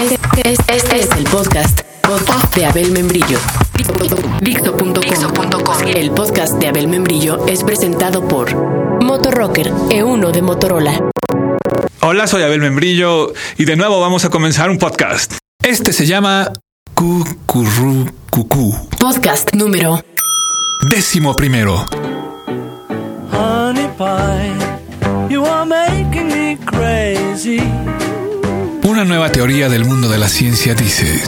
Este, es- este es el podcast, podcast de Abel Membrillo. Dixo.com. El podcast de Abel Membrillo es presentado por Motorrocker E1 de Motorola. Hola, soy Abel Membrillo y de nuevo vamos a comenzar un podcast. Este se llama Cucurru Cucú. Podcast número Décimo primero. Honey pie, you are making me crazy. Una nueva teoría del mundo de la ciencia dice,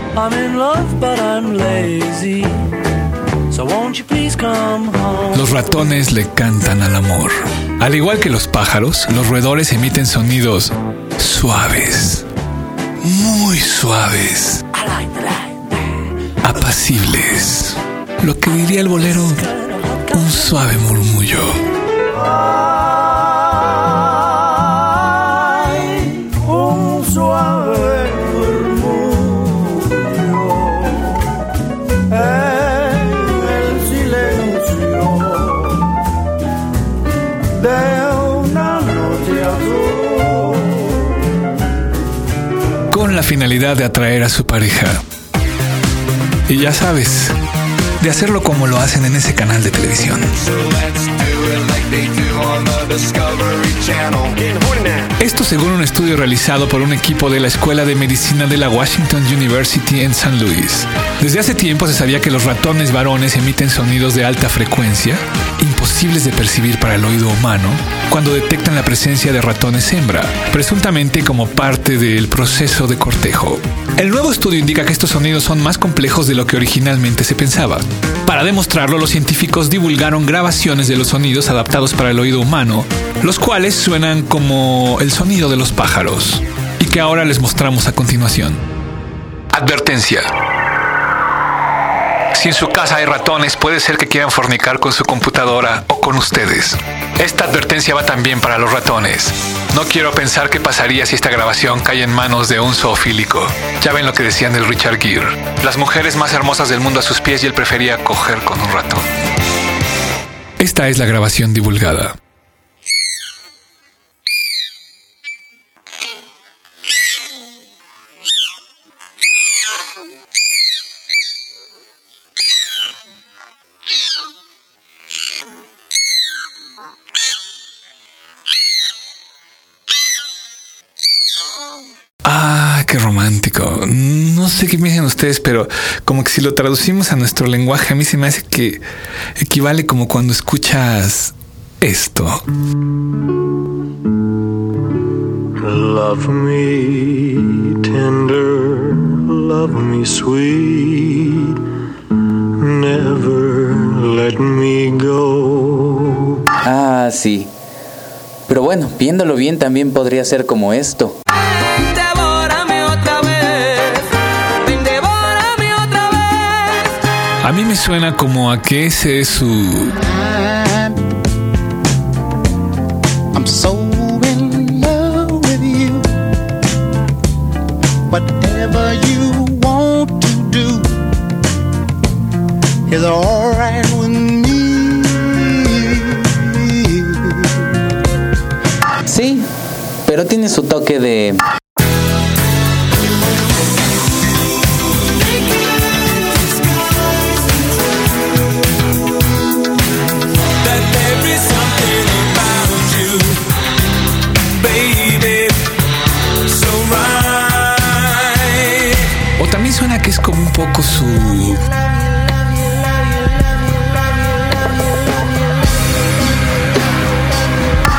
los ratones le cantan al amor. Al igual que los pájaros, los roedores emiten sonidos suaves, muy suaves, apacibles. Lo que diría el bolero, un suave murmullo. De atraer a su pareja. Y ya sabes, de hacerlo como lo hacen en ese canal de televisión. Esto según un estudio realizado por un equipo de la Escuela de Medicina de la Washington University en San Luis. Desde hace tiempo se sabía que los ratones varones emiten sonidos de alta frecuencia, de percibir para el oído humano, cuando detectan la presencia de ratones hembra, presuntamente como parte del proceso de cortejo. El nuevo estudio indica que estos sonidos son más complejos de lo que originalmente se pensaba. Para demostrarlo, los científicos divulgaron grabaciones de los sonidos adaptados para el oído humano, los cuales suenan como el sonido de los pájaros, y que ahora les mostramos a continuación. Advertencia. Si en su casa hay ratones, puede ser que quieran fornicar con su computadora o con ustedes. Esta advertencia va también para los ratones. No quiero pensar qué pasaría si esta grabación cae en manos de un zoofílico. Ya ven lo que decían del Richard Gere. Las mujeres más hermosas del mundo a sus pies y él prefería coger con un ratón. Esta es la grabación divulgada. Ah, qué romántico. No sé qué piensan ustedes, pero como que si lo traducimos a nuestro lenguaje, a mí se me hace que equivale como cuando escuchas esto. Love me tender, love me sweet, never let me go. Ah, sí. Pero bueno, viéndolo bien también podría ser como esto. A mí me suena como a que ese es su... I'm so in love with you. Whatever you want to do is alright with me. Sí, pero tiene su toque de... poco su...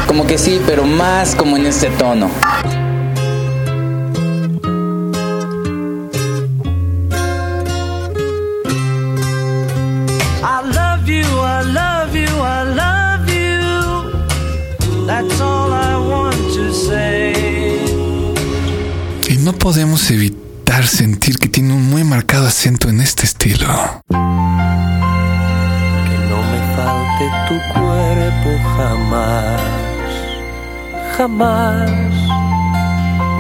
Como que sí, pero más como en este tono. I love you, I love you, I love you. That's all I want to say. Y no podemos evitar sentir que tiene un muy marcado acento en este estilo. Que no me falte tu cuerpo jamás, jamás.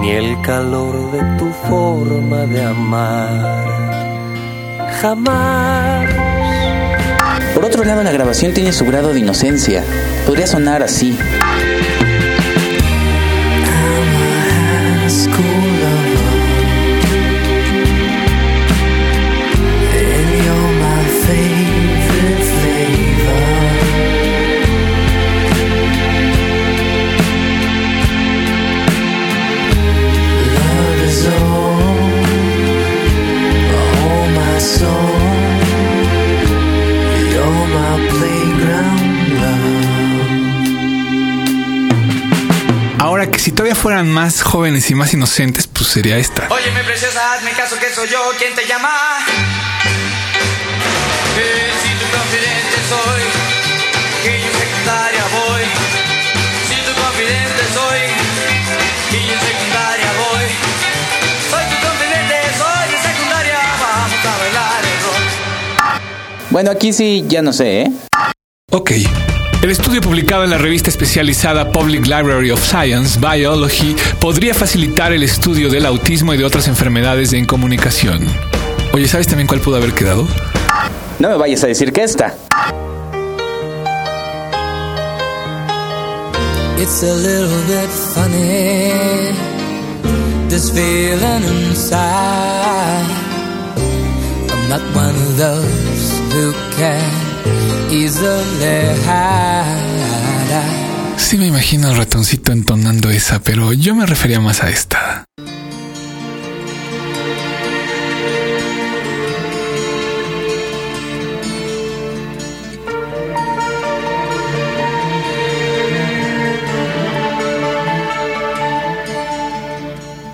Ni el calor de tu forma de amar, jamás. Por otro lado, la grabación tiene su grado de inocencia. Podría sonar así. School fueran más jóvenes y más inocentes, pues sería esta. Óyeme, preciosa, hazme caso que soy yo quien te llama. Que si tu confidente soy, que yo en secundaria voy. Si tu confidente soy, que yo en secundaria voy. Soy tu confidente, soy de secundaria, vamos a bailar el rock. Bueno, aquí sí, ya no sé, ¿eh? Ok. El estudio publicado en la revista especializada Public Library of Science, Biology, podría facilitar el estudio del autismo y de otras enfermedades de incomunicación. Oye, ¿sabes también cuál pudo haber quedado? No me vayas a decir que esta. It's a little bit funny, this feeling inside. I'm not one of those who can. Sí me imagino al ratoncito entonando esa, pero yo me refería más a esta.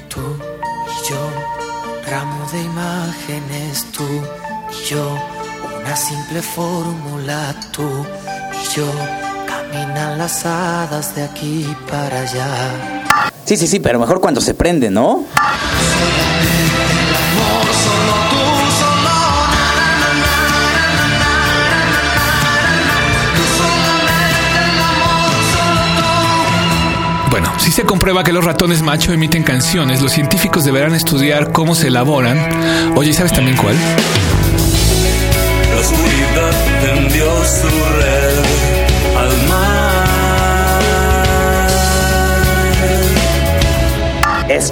Tú y yo, ramo de imágenes, tú y yo, una simple fórmula, tú y yo, caminan las hadas de aquí para allá. Sí, sí, sí, pero mejor cuando se prende, ¿no? Bueno, si se comprueba que los ratones macho emiten canciones, los científicos deberán estudiar cómo se elaboran. Oye, ¿sabes también cuál?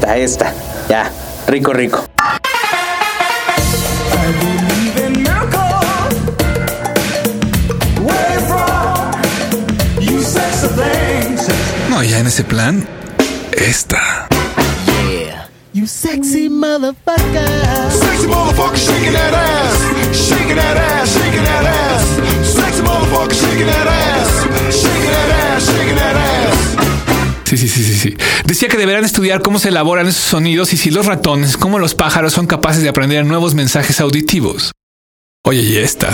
Esta, esta. Ya, rico, rico. No, ya en ese plan, esta. You sexy motherfucker. Sexy motherfucker shaking that ass. Shaking that ass, shaking that ass. Sexy motherfucker shaking that ass. Shaking that ass, shaking that ass. Sí, sí, sí, sí, sí. Decía que deberán estudiar cómo se elaboran esos sonidos y si los ratones, como los pájaros, son capaces de aprender nuevos mensajes auditivos. Oye, y esta.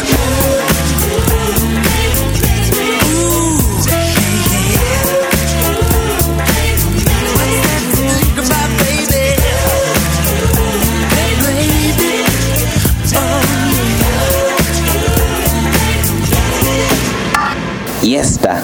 Y esta.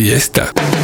Y esta. I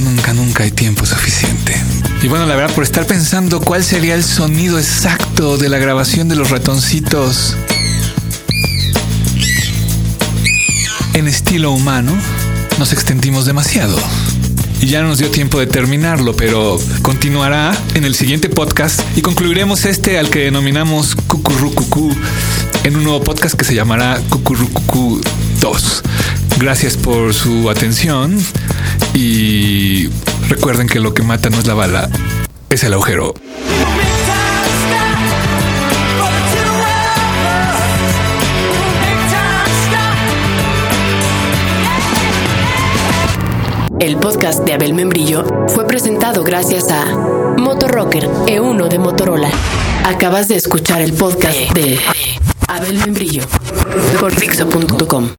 nunca, nunca hay tiempo suficiente. Y bueno, la verdad, por estar pensando cuál sería el sonido exacto de la grabación de los ratoncitos en estilo humano, nos extendimos demasiado. Y ya no nos dio tiempo de terminarlo, pero continuará en el siguiente podcast y concluiremos este al que denominamos Cucurrucucú en un nuevo podcast que se llamará Cucurrucucú 2. Gracias por su atención y recuerden que lo que mata no es la bala, es el agujero. El podcast de Abel Membrillo fue presentado gracias a Motorrocker E1 de Motorola. Acabas de escuchar el podcast de Abel Membrillo por Fixo.com.